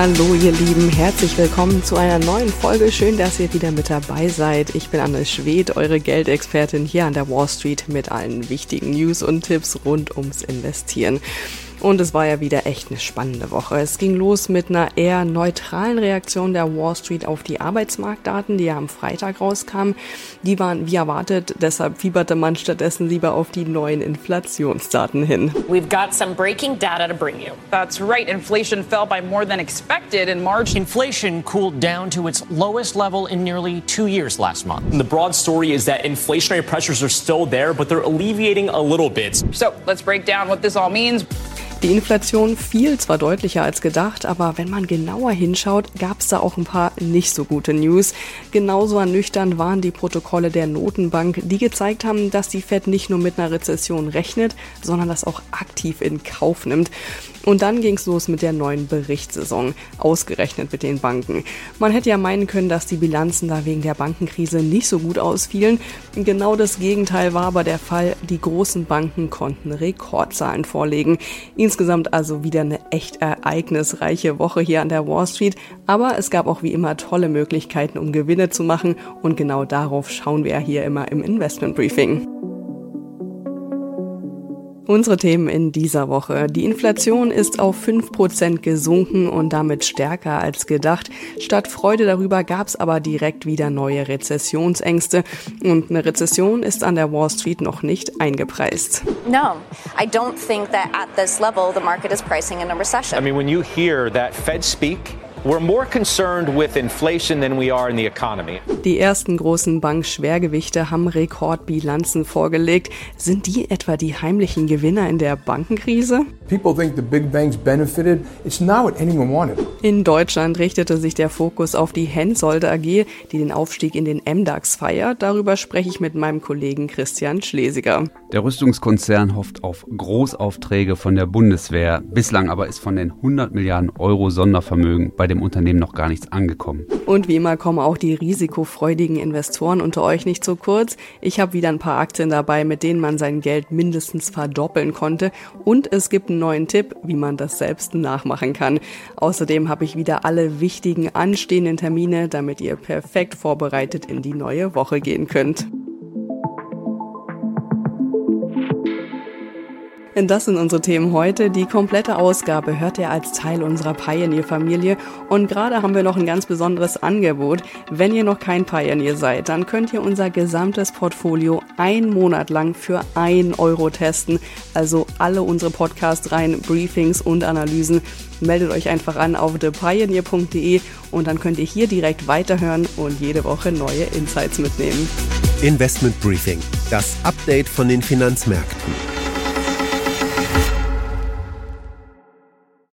Hallo ihr Lieben, herzlich willkommen zu einer neuen Folge. Schön, dass ihr wieder mit dabei seid. Ich bin Anne Schwed, eure Geldexpertin hier an der Wall Street mit allen wichtigen News und Tipps rund ums Investieren. Und es war ja wieder echt eine spannende Woche. Es ging los mit einer eher neutralen Reaktion der Wall Street auf die Arbeitsmarktdaten, die ja am Freitag rauskamen. Die waren wie erwartet, deshalb fieberte man stattdessen lieber auf die neuen Inflationsdaten hin. We've got some breaking data to bring you. That's right. Inflation fell by more than expected in March. Inflation cooled down to its lowest level in nearly two years last month. And the broad story is that inflationary pressures are still there, but they're alleviating a little bit. So let's break down what this all means. Die Inflation fiel zwar deutlicher als gedacht, aber wenn man genauer hinschaut, gab es da auch ein paar nicht so gute News. Genauso ernüchternd waren die Protokolle der Notenbank, die gezeigt haben, dass die Fed nicht nur mit einer Rezession rechnet, sondern das auch aktiv in Kauf nimmt. Und dann ging es los mit der neuen Berichtssaison, ausgerechnet mit den Banken. Man hätte ja meinen können, dass die Bilanzen da wegen der Bankenkrise nicht so gut ausfielen. Genau das Gegenteil war aber der Fall. Die großen Banken konnten Rekordzahlen vorlegen. Insgesamt also wieder eine echt ereignisreiche Woche hier an der Wall Street. Aber es gab auch wie immer tolle Möglichkeiten, um Gewinne zu machen. Und genau darauf schauen wir hier immer im Investment Briefing. Unsere Themen in dieser Woche. Die Inflation ist auf 5% gesunken und damit stärker als gedacht. Statt Freude darüber gab es aber direkt wieder neue Rezessionsängste. Und eine Rezession ist an der Wall Street noch nicht eingepreist. No, I don't think that at this level the market is pricing in a recession. I mean, when you hear that Fed speak, We're more concerned with inflation than we are in the economy. Die ersten großen Bankschwergewichte haben Rekordbilanzen vorgelegt. Sind die etwa die heimlichen Gewinner in der Bankenkrise? People think the big banks benefited. It's not what anyone wanted. In Deutschland richtete sich der Fokus auf die Hensoldt AG, die den Aufstieg in den MDAX feiert. Darüber spreche ich mit meinem Kollegen Christian Schlesiger. Der Rüstungskonzern hofft auf Großaufträge von der Bundeswehr. Bislang aber ist von den 100 Milliarden Euro Sondervermögen bei dem Unternehmen noch gar nichts angekommen. Und wie immer kommen auch die risikofreudigen Investoren unter euch nicht zu kurz. Ich habe wieder ein paar Aktien dabei, mit denen man sein Geld mindestens verdoppeln konnte. Und es gibt einen neuen Tipp, wie man das selbst nachmachen kann. Außerdem habe ich wieder alle wichtigen anstehenden Termine, damit ihr perfekt vorbereitet in die neue Woche gehen könnt. Das sind unsere Themen heute. Die komplette Ausgabe hört ihr als Teil unserer Pioneer-Familie. Und gerade haben wir noch ein ganz besonderes Angebot. Wenn ihr noch kein Pioneer seid, dann könnt ihr unser gesamtes Portfolio einen Monat lang für ein Euro testen. Also alle unsere Podcast-Reihen, Briefings und Analysen. Meldet euch einfach an auf thepioneer.de und dann könnt ihr hier direkt weiterhören und jede Woche neue Insights mitnehmen. Investment Briefing, das Update von den Finanzmärkten.